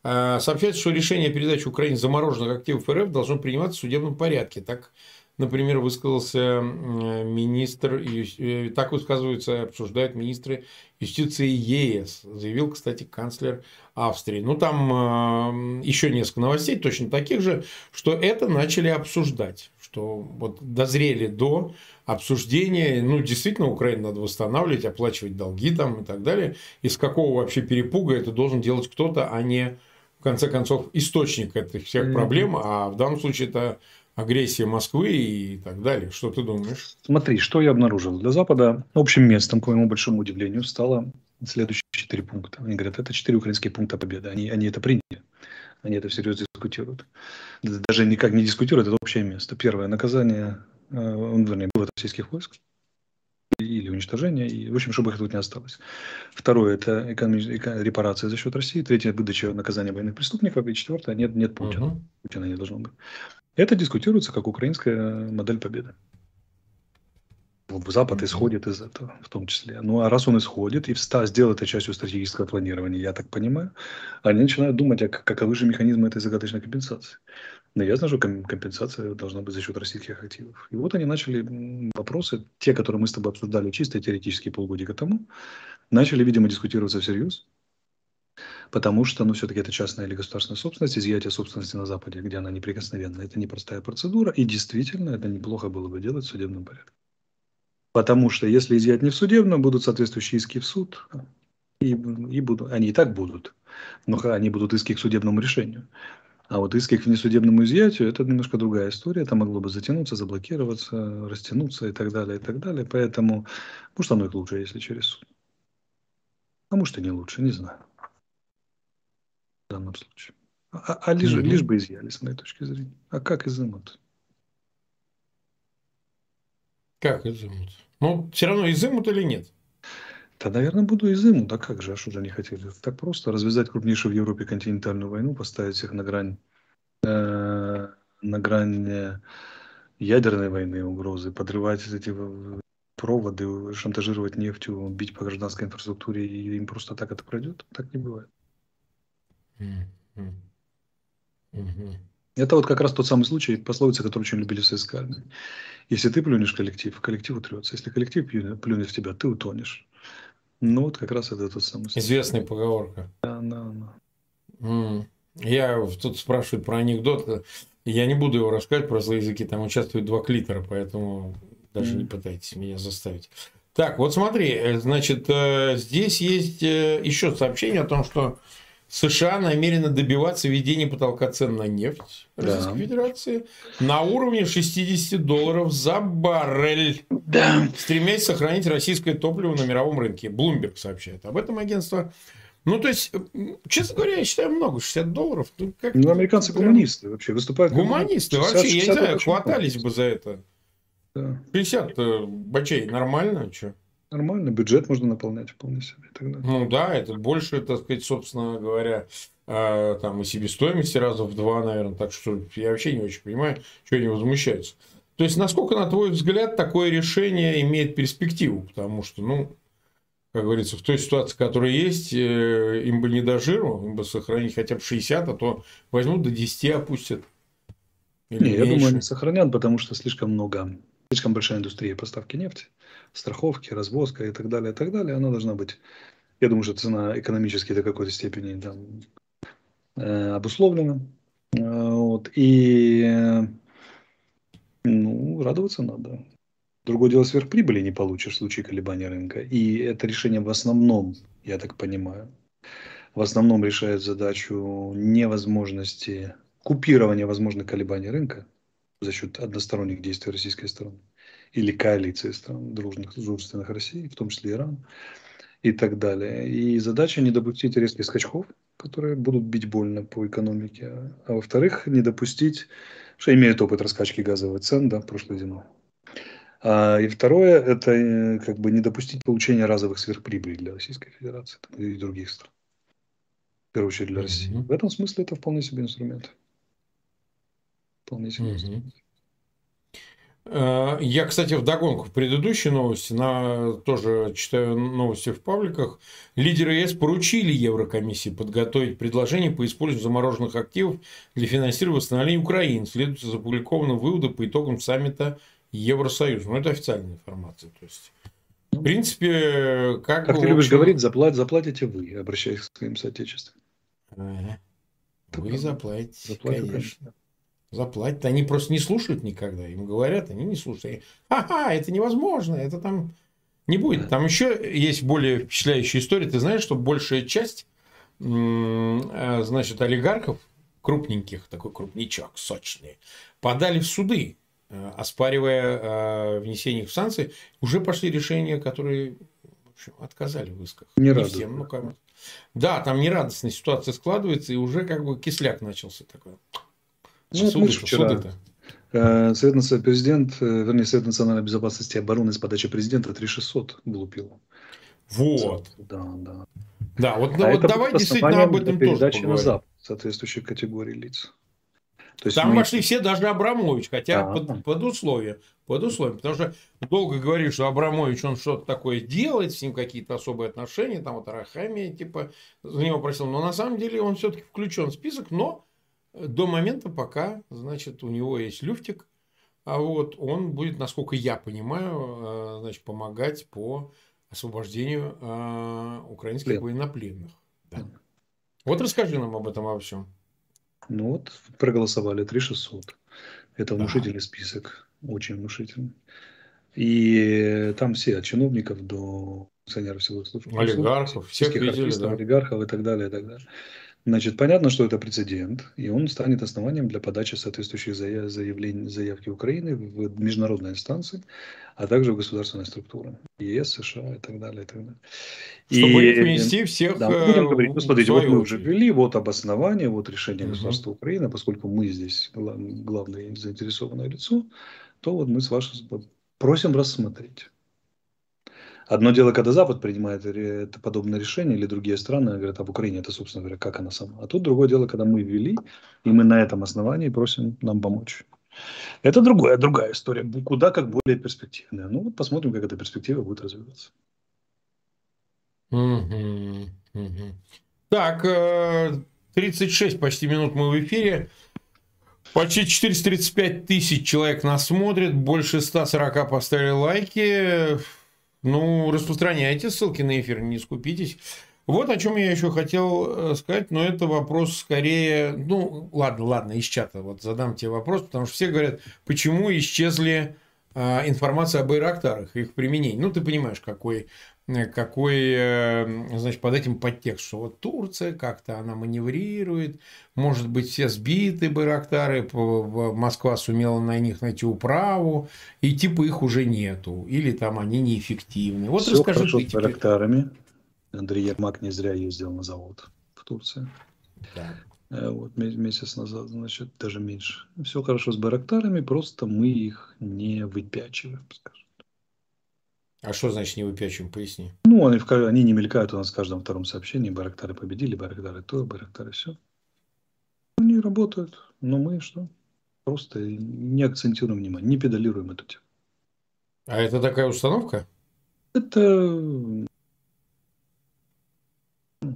А, сообщается, что решение о передаче Украине замороженных активов РФ должно приниматься в судебном порядке. Так, например, высказался министр, э, так высказываются, обсуждают министры юстиции ЕС, заявил, кстати, канцлер Австрии. Ну, там э, еще несколько новостей, точно таких же, что это начали обсуждать что вот дозрели до обсуждения, ну, действительно, Украину надо восстанавливать, оплачивать долги там и так далее. Из какого вообще перепуга это должен делать кто-то, а не, в конце концов, источник этих всех проблем, а в данном случае это агрессия Москвы и так далее. Что ты думаешь? Смотри, что я обнаружил. Для Запада общим местом, к моему большому удивлению, стало следующие четыре пункта. Они говорят, это четыре украинские пункта победы. Они, они это приняли. Они это всерьез дискутируют. Даже никак не дискутируют, это общее место. Первое, наказание, э, вернее, вывод российских войск или уничтожение, и, в общем, чтобы их тут не осталось. Второе – это репарация за счет России. Третье – выдача наказания военных преступников. И четвертое – нет, нет Путина. Угу. Путина не должно быть. Это дискутируется как украинская модель победы. Запад исходит из этого, в том числе. Ну, а раз он исходит и вста, сделал это частью стратегического планирования, я так понимаю, они начинают думать, а каковы же механизмы этой загадочной компенсации. Но я знаю, что компенсация должна быть за счет российских активов. И вот они начали вопросы, те, которые мы с тобой обсуждали чисто теоретически полгода тому, начали, видимо, дискутироваться всерьез. Потому что, ну, все-таки это частная или государственная собственность, изъятие собственности на Западе, где она неприкосновенна, это непростая процедура, и действительно это неплохо было бы делать в судебном порядке. Потому что если изъять не в судебном, будут соответствующие иски в суд. И, и будут, они и так будут. Но они будут иски к судебному решению. А вот иски к внесудебному изъятию – это немножко другая история. Это могло бы затянуться, заблокироваться, растянуться и так далее, и так далее. Поэтому, может, оно и лучше, если через суд. А может, и не лучше, не знаю. В данном случае. А, а лишь, mm-hmm. лишь бы изъяли, с моей точки зрения. А как изымут? Как изымут? Ну, все равно изымут или нет? Да, наверное, буду изымут. А как же, а что же они хотели? Так просто развязать крупнейшую в Европе континентальную войну, поставить их на грань, э, на грань э, ядерной войны, угрозы, подрывать эти проводы, шантажировать нефтью, бить по гражданской инфраструктуре, и им просто так это пройдет? Так не бывает. Это вот как раз тот самый случай, пословица, которую очень любили в советской армии. Если ты плюнешь коллектив, коллектив утрется. Если коллектив плюнет в тебя, ты утонешь. Ну вот как раз это тот самый случай. Известная поговорка. Да, да, да. Mm. Я тут спрашиваю про анекдот. Я не буду его рассказывать про злые языки. Там участвуют два клитера, поэтому даже mm. не пытайтесь меня заставить. Так, вот смотри, э, значит, э, здесь есть э, еще сообщение о том, что США намерены добиваться введения потолка цен на нефть Российской да. Федерации на уровне 60 долларов за баррель, да. стремясь сохранить российское топливо на мировом рынке. Bloomberg сообщает об этом агентство. Ну, то есть, честно говоря, я считаю много, 60 долларов. Ну, как ну американцы прям... гуманисты вообще выступают. Гуманисты 60, вообще, 60, я не знаю, хватались бы за это. Да. 50 бачей нормально, что? Нормально, бюджет можно наполнять вполне себе. Тогда. Ну да, это больше, так сказать, собственно говоря, э, там и себестоимости раза в два, наверное. Так что я вообще не очень понимаю, что они возмущаются. То есть, насколько, на твой взгляд, такое решение имеет перспективу? Потому что, ну, как говорится, в той ситуации, которая есть, э, им бы не до жиру, им бы сохранить хотя бы 60, а то возьмут до 10 опустят. Или не, меньше? я думаю, они сохранят, потому что слишком много, слишком большая индустрия поставки нефти, страховки, развозка и так далее, и так далее. Она должна быть, я думаю, что цена экономически до какой-то степени там, э, обусловлена. Э, вот. И ну, радоваться надо. Другое дело, сверхприбыли не получишь в случае колебания рынка. И это решение в основном, я так понимаю, в основном решает задачу невозможности купирования возможных колебаний рынка за счет односторонних действий российской стороны или коалиции стран, дружных, дружественных России, в том числе Иран и так далее. И задача не допустить резких скачков, которые будут бить больно по экономике. А во-вторых, не допустить, что имеет опыт раскачки газовых цен да, прошлой зимой. А, и второе, это э, как бы не допустить получения разовых сверхприбылей для Российской Федерации и других стран. В первую очередь для России. Mm-hmm. В этом смысле это вполне себе инструмент. Вполне инструмент. Э, я, кстати, в догонку в предыдущей новости, на, тоже читаю новости в пабликах, лидеры ЕС поручили Еврокомиссии подготовить предложение по использованию замороженных активов для финансирования восстановления Украины. Следует из опубликованных выводов по итогам саммита Евросоюз. Ну, это официальная информация. То есть, в принципе, как, как ты любишь общем... говорить, заплат, заплатите вы, обращаясь к своим соотечественникам. Ага. Вы заплатите, заплатите конечно. Заплатят. Они просто не слушают никогда. Им говорят, они не слушают. Ха-ха, это невозможно, это там не будет. Там еще есть более впечатляющая история. Ты знаешь, что большая часть э, значит, олигархов, крупненьких, такой крупничок, сочный, подали в суды Э, оспаривая э, внесение их в санкции, уже пошли решения, которые в общем, отказали в исках. Не, не всем, ну кому. Да, там нерадостная ситуация складывается, и уже как бы кисляк начался такой. Ну, суды, вчера. суды э, Совет, президент, вернее, Совет национальной безопасности и обороны с подачи президента 3600 глупил. Вот. Да, да. Да, вот, а вот давай действительно об этом тоже поговорим. на Запад соответствующей категории лиц. То есть Там мы... вошли все, даже Абрамович, хотя да. под, под условием. Под условием. Потому что долго говорили, что Абрамович, он что-то такое делает, с ним какие-то особые отношения, там вот Арахамия, типа, за него просил. Но на самом деле он все-таки включен в список, но до момента, пока, значит, у него есть люфтик, а вот он будет, насколько я понимаю, э, значит, помогать по освобождению э, украинских Плен. военнопленных. Да. Вот расскажи нам об этом во всем. Ну вот, проголосовали 3600. Это внушительный список, очень внушительный. И там все, от чиновников до функционеров силовых служб. Олигархов, всех видели, артистов, да. олигархов и так далее, и так далее. Значит, понятно, что это прецедент, и он станет основанием для подачи соответствующих заявлений, заявки Украины в международные инстанции, а также в государственные структуры, ЕС, США и так далее. И так далее. Чтобы и, внести всех да, будем говорить, ну, смотрите, вот мы уже ввели, вот обоснование, вот решение государства угу. Украины, поскольку мы здесь главное заинтересованное лицо, то вот мы с вашим просим рассмотреть. Одно дело, когда Запад принимает это подобное решение, или другие страны говорят об Украине, это, собственно говоря, как она сама. А тут другое дело, когда мы ввели, и мы на этом основании просим нам помочь. Это другая, другая история, куда как более перспективная. Ну вот посмотрим, как эта перспектива будет развиваться. Так, 36 э, почти минут мы в эфире. Почти 435 тысяч человек нас смотрит, больше 140 поставили лайки. Ну, распространяйте ссылки на эфир, не скупитесь. Вот о чем я еще хотел э, сказать, но это вопрос скорее, ну, ладно, ладно, из чата вот задам тебе вопрос, потому что все говорят, почему исчезли а, информация об Байрактарах, их применении. Ну, ты понимаешь, какой какой, э, значит, под этим подтекст, что вот Турция как-то она маневрирует, может быть, все сбиты Байрактары, Москва сумела на них найти управу, и типа их уже нету, или там они неэффективны. Вот Все расскажи хорошо ты с Байрактарами. Андрей Ермак не зря ездил на завод в Турции. Да. Э, вот месяц назад, значит, даже меньше. Все хорошо с Байрактарами, просто мы их не выпячиваем, скажем. А что значит не выпячиваем? Поясни. Ну, они, они не мелькают у нас в каждом втором сообщении. Барактары победили, Барактары то, Барактары все. Они работают, но мы что? Просто не акцентируем внимание, не педалируем эту тему. А это такая установка? Это, ну,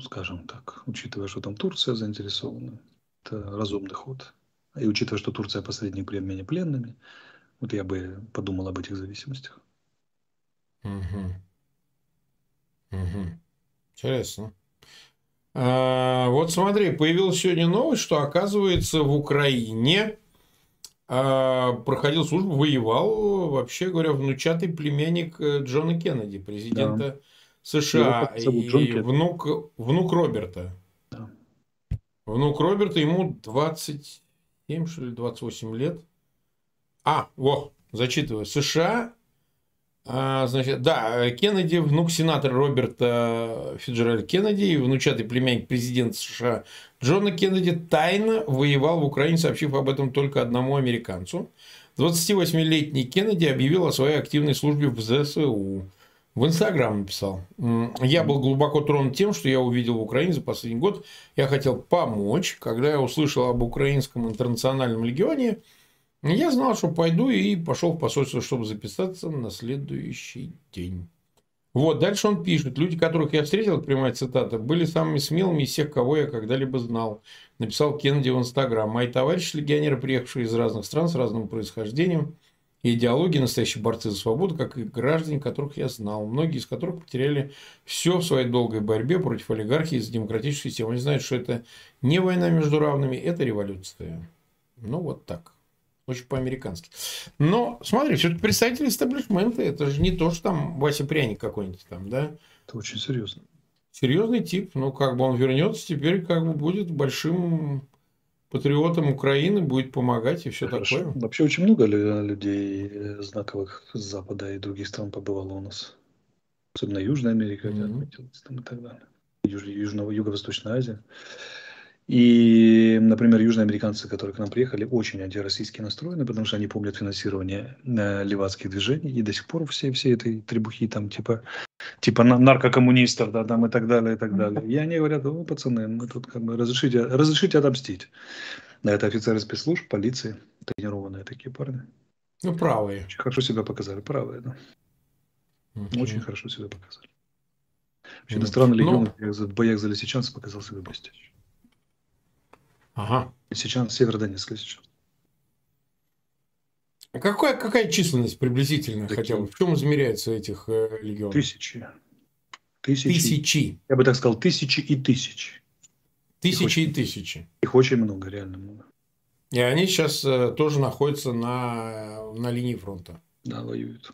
скажем так, учитывая, что там Турция заинтересована, это разумный ход. И учитывая, что Турция посредник при обмене пленными, вот я бы подумал об этих зависимостях. Угу. Угу. Интересно. А, вот смотри, появилась сегодня новость, что оказывается в Украине а, проходил службу, воевал, вообще говоря, внучатый племянник э, Джона Кеннеди, президента да. США, и внук, внук Роберта. Да. Внук Роберта, ему 27, что ли, 28 лет. А, во, зачитываю. США значит, да, Кеннеди, внук сенатора Роберта Фиджеральда Кеннеди и внучатый племянник президента США Джона Кеннеди тайно воевал в Украине, сообщив об этом только одному американцу. 28-летний Кеннеди объявил о своей активной службе в ЗСУ. В Инстаграм написал. Я был глубоко тронут тем, что я увидел в Украине за последний год. Я хотел помочь. Когда я услышал об Украинском интернациональном легионе – я знал, что пойду и пошел в посольство, чтобы записаться на следующий день. Вот, дальше он пишет. Люди, которых я встретил, прямая цитата, были самыми смелыми из всех, кого я когда-либо знал. Написал Кеннеди в Инстаграм. Мои товарищи легионеры, приехавшие из разных стран с разным происхождением и идеологией, настоящие борцы за свободу, как и граждане, которых я знал. Многие из которых потеряли все в своей долгой борьбе против олигархии за демократическую систему. Они знают, что это не война между равными, это революция. Ну, вот так. Очень по-американски. Но, смотри, все-таки представители истеблишмента, это же не то, что там Вася Пряник какой-нибудь там, да? Это очень серьезно. Серьезный тип. Ну, как бы он вернется, теперь как бы будет большим патриотом Украины, будет помогать и все Хорошо. такое. Вообще очень много людей э, знаковых с Запада и других стран побывало у нас. Особенно Южная Америка, mm-hmm. отметилась там и так далее. Юж, Южного, Юго-Восточная Азия. И, например, южноамериканцы, которые к нам приехали, очень антироссийски настроены, потому что они помнят финансирование э, левацких движений, и до сих пор все, все этой требухи там типа, типа наркокоммунистов, да, там и так далее, и так далее. И они говорят, о, пацаны, мы тут как бы разрешите, разрешите отомстить. Да, это офицеры спецслужб, полиции, тренированные такие парни. Ну, правые. Очень хорошо себя показали, правые, да. Угу. Очень хорошо себя показали. Вообще, иностранный легион Но... в боях за лисичанцев показал себя блестяще. Ага. Сейчас Северодонецк сейчас. А какая, какая численность приблизительно Такие. хотя бы? В чем измеряются этих э, легионов? Тысячи. тысячи. Тысячи. Я бы так сказал, тысячи и тысячи. Тысячи их и очень, тысячи. Их очень много, реально много. И они сейчас э, тоже находятся на, на линии фронта. Да, воюют.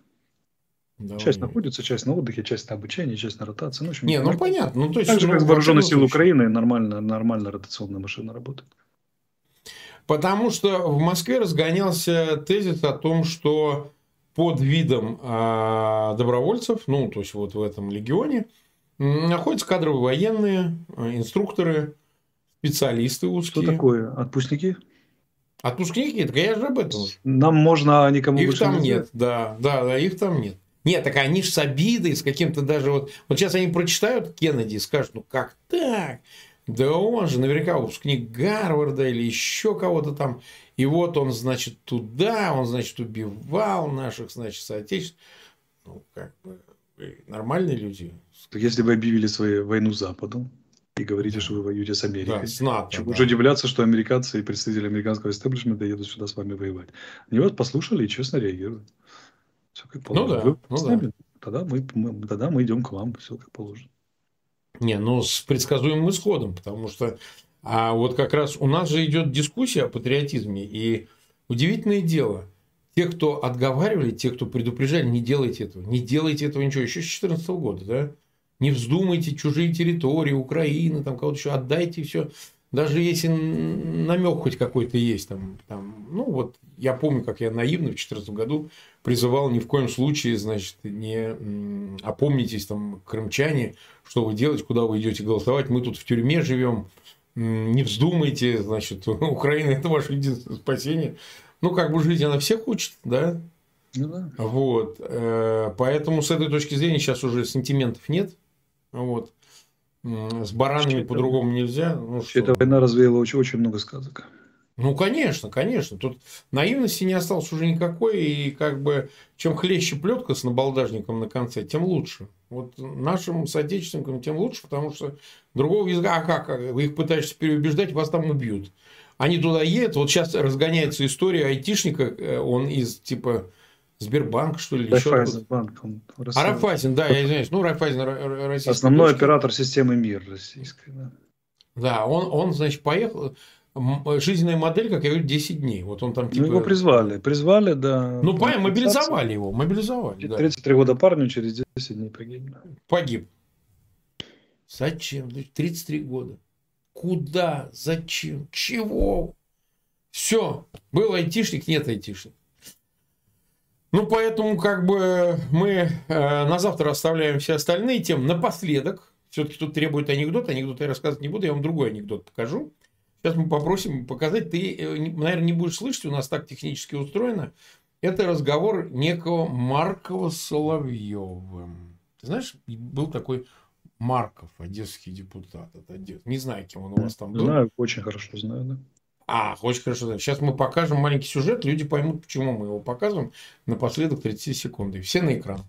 Да, часть находится, часть на отдыхе, часть на обучении, часть на ротации. Ну, общем, Не, ну понятно. Ну, то есть, так же, ну, как вооруженные силы Украины, нормально, нормально ротационная машина работает. Потому что в Москве разгонялся тезис о том, что под видом э, добровольцев, ну, то есть вот в этом легионе, находятся кадровые военные, э, инструкторы, специалисты узкие. Что такое? Отпускники? Отпускники? Так я же об этом. Нам можно, а никому Их там нет, да, да, да, их там нет. Нет, так они же с обидой, с каким-то даже вот... Вот сейчас они прочитают Кеннеди и скажут, ну как так? Да он же наверняка выпускник Гарварда или еще кого-то там. И вот он, значит, туда, он, значит, убивал наших, значит, соотечественников. Ну, как бы, нормальные люди. Если бы объявили свою войну Западу, и говорите, что вы воюете с Америкой. Да, с НАТО, Чего да. уже удивляться, что американцы и представители американского истеблишмента едут сюда с вами воевать. Они вот послушали и честно реагируют. Все как положено. Ну да, ну да. Тогда мы, мы, тогда мы идем к вам, все как положено. Не, ну с предсказуемым исходом, потому что а вот как раз у нас же идет дискуссия о патриотизме, и удивительное дело, те, кто отговаривали, те, кто предупреждали, не делайте этого, не делайте этого ничего, еще с 2014 года, да, не вздумайте чужие территории, Украины, там кого-то еще, отдайте все, даже если намек хоть какой-то есть, там, там, ну вот я помню, как я наивно в 2014 году призывал ни в коем случае, значит, не опомнитесь, там, крымчане, что вы делаете, куда вы идете голосовать, мы тут в тюрьме живем, не вздумайте, значит, Украина это ваше единственное спасение. Ну, как бы жить она всех учит, да? Ну да. Вот. Э, поэтому с этой точки зрения сейчас уже сантиментов нет. Вот. С баранами по-другому нельзя. Ну, что? Эта война развеяла очень, очень много сказок. Ну, конечно, конечно. Тут наивности не осталось уже никакой. И как бы чем хлеще плетка с набалдажником на конце, тем лучше. Вот нашим соотечественникам тем лучше, потому что другого языка, а как, вы их пытаетесь переубеждать, вас там убьют. они туда едут. Вот сейчас разгоняется история айтишника, э, он из типа Сбербанк, что ли? Райфайзенбанк. А Райфайзен, да, я извиняюсь. Ну, Райфайзен российский. Основной дочка. оператор системы МИР российской. Да, да он, он, значит, поехал. Жизненная модель, как я говорю, 10 дней. Вот он там типа... Ну, его призвали. Призвали, да. Ну, понятно, мобилизовали его. Мобилизовали, 33 да. года парню через 10 дней погиб. Погиб. Зачем? 33 года. Куда? Зачем? Чего? Все. Был айтишник, нет айтишник. Ну, поэтому как бы мы э, на завтра оставляем все остальные темы. Напоследок, все-таки тут требует анекдот, анекдот я рассказывать не буду, я вам другой анекдот покажу. Сейчас мы попросим показать. Ты, э, наверное, не будешь слышать, у нас так технически устроено. Это разговор некого Маркова Соловьевым. Ты знаешь, был такой Марков, одесский депутат. Это Одесс. Не знаю, кем он у вас там был. Знаю, очень хорошо знаю, да. А, очень хорошо. Сейчас мы покажем маленький сюжет, люди поймут, почему мы его показываем. Напоследок 30 секунд. И все на экран.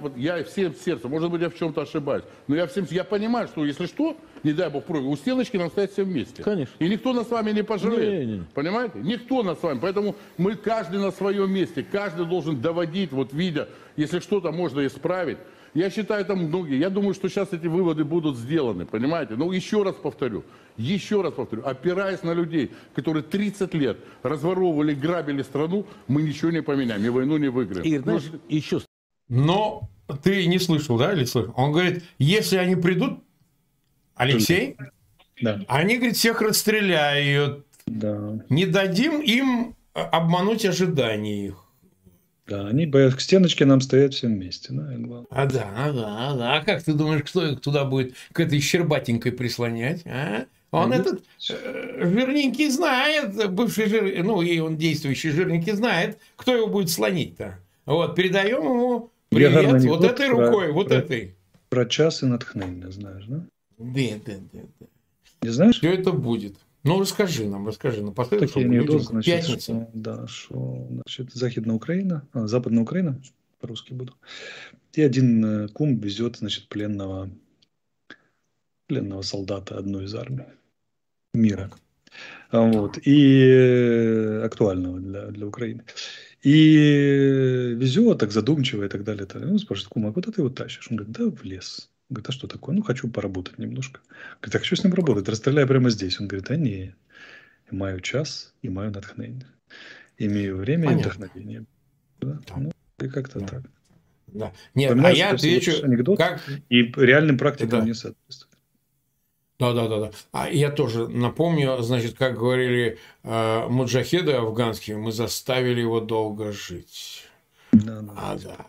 Вот я всем сердцем, может быть, я в чем-то ошибаюсь, но я всем, я понимаю, что если что, не дай бог прыгай, у стеночки нам стоять все вместе. Конечно. И никто нас с вами не пожалеет. Не, не. Понимаете? Никто нас с вами. Поэтому мы каждый на своем месте, каждый должен доводить, вот видя, если что-то можно исправить, я считаю, там многие. Я думаю, что сейчас эти выводы будут сделаны, понимаете? Но еще раз повторю, еще раз повторю, опираясь на людей, которые 30 лет разворовывали, грабили страну, мы ничего не поменяем, и войну не выиграем. И, знаешь, ну, еще... Но ты не слышал, да, или слышал? Он говорит, если они придут, Алексей, да. они, говорит, всех расстреляют. Да. Не дадим им обмануть ожидания их. Да, они боятся к стеночке нам стоять все вместе. Да, а да, а да, а да. А как ты думаешь, кто их туда будет к этой щербатенькой прислонять? А? Он Они... этот э, жирненький знает, бывший жир, ну и он действующий жирненький знает, кто его будет слонить-то. Вот, передаем ему привет вот этой про, рукой, вот про, этой. Про час и натхнение, знаешь, да? Да, да, да. да. Не знаешь? Что это будет? Ну, расскажи нам, расскажи напоследок, Такие анекдоты, значит, Что, да, что, значит, Захидная Украина, а, Западная Украина, по-русски буду. И один э, кум везет, значит, пленного, пленного солдата одной из армий мира. Вот. И э, актуального для, для Украины. И везет, так задумчиво и так далее. И так далее. Он спрашивает, кум, а куда ты его тащишь? Он говорит, да в лес. Говорит, а что такое? Ну, хочу поработать немножко. Говорит, а хочу с ним работать, расстреляй прямо здесь. Он говорит, а не, маю час и маю натхнение. Имею время Понятно. и вдохновение. Да? Да. Ну, и как-то да. так. Да. Нет, а я отвечу... Анекдот, как... И реальным практикам да. не соответствует. Да, да, да, да. А я тоже напомню, значит, как говорили э, муджахеды афганские, мы заставили его долго жить. Да, да. А, да.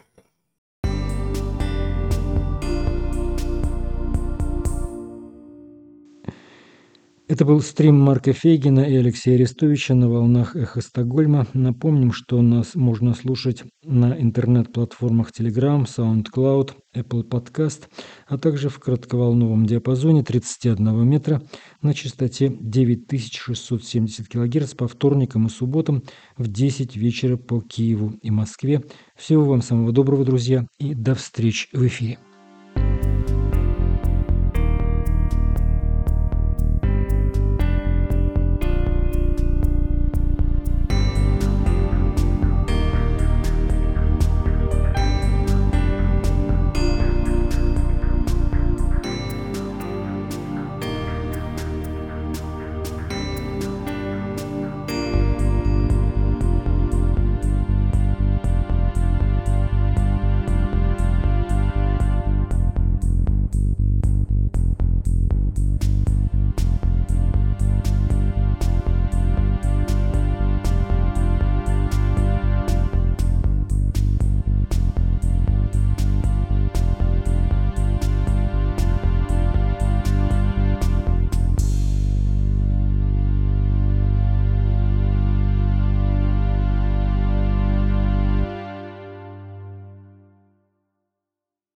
Это был стрим Марка Фейгина и Алексея Арестовича на волнах Эхо Стокгольма. Напомним, что нас можно слушать на интернет-платформах Telegram, SoundCloud, Apple Podcast, а также в коротковолновом диапазоне 31 метра на частоте 9670 кГц по вторникам и субботам в 10 вечера по Киеву и Москве. Всего вам самого доброго, друзья, и до встречи в эфире.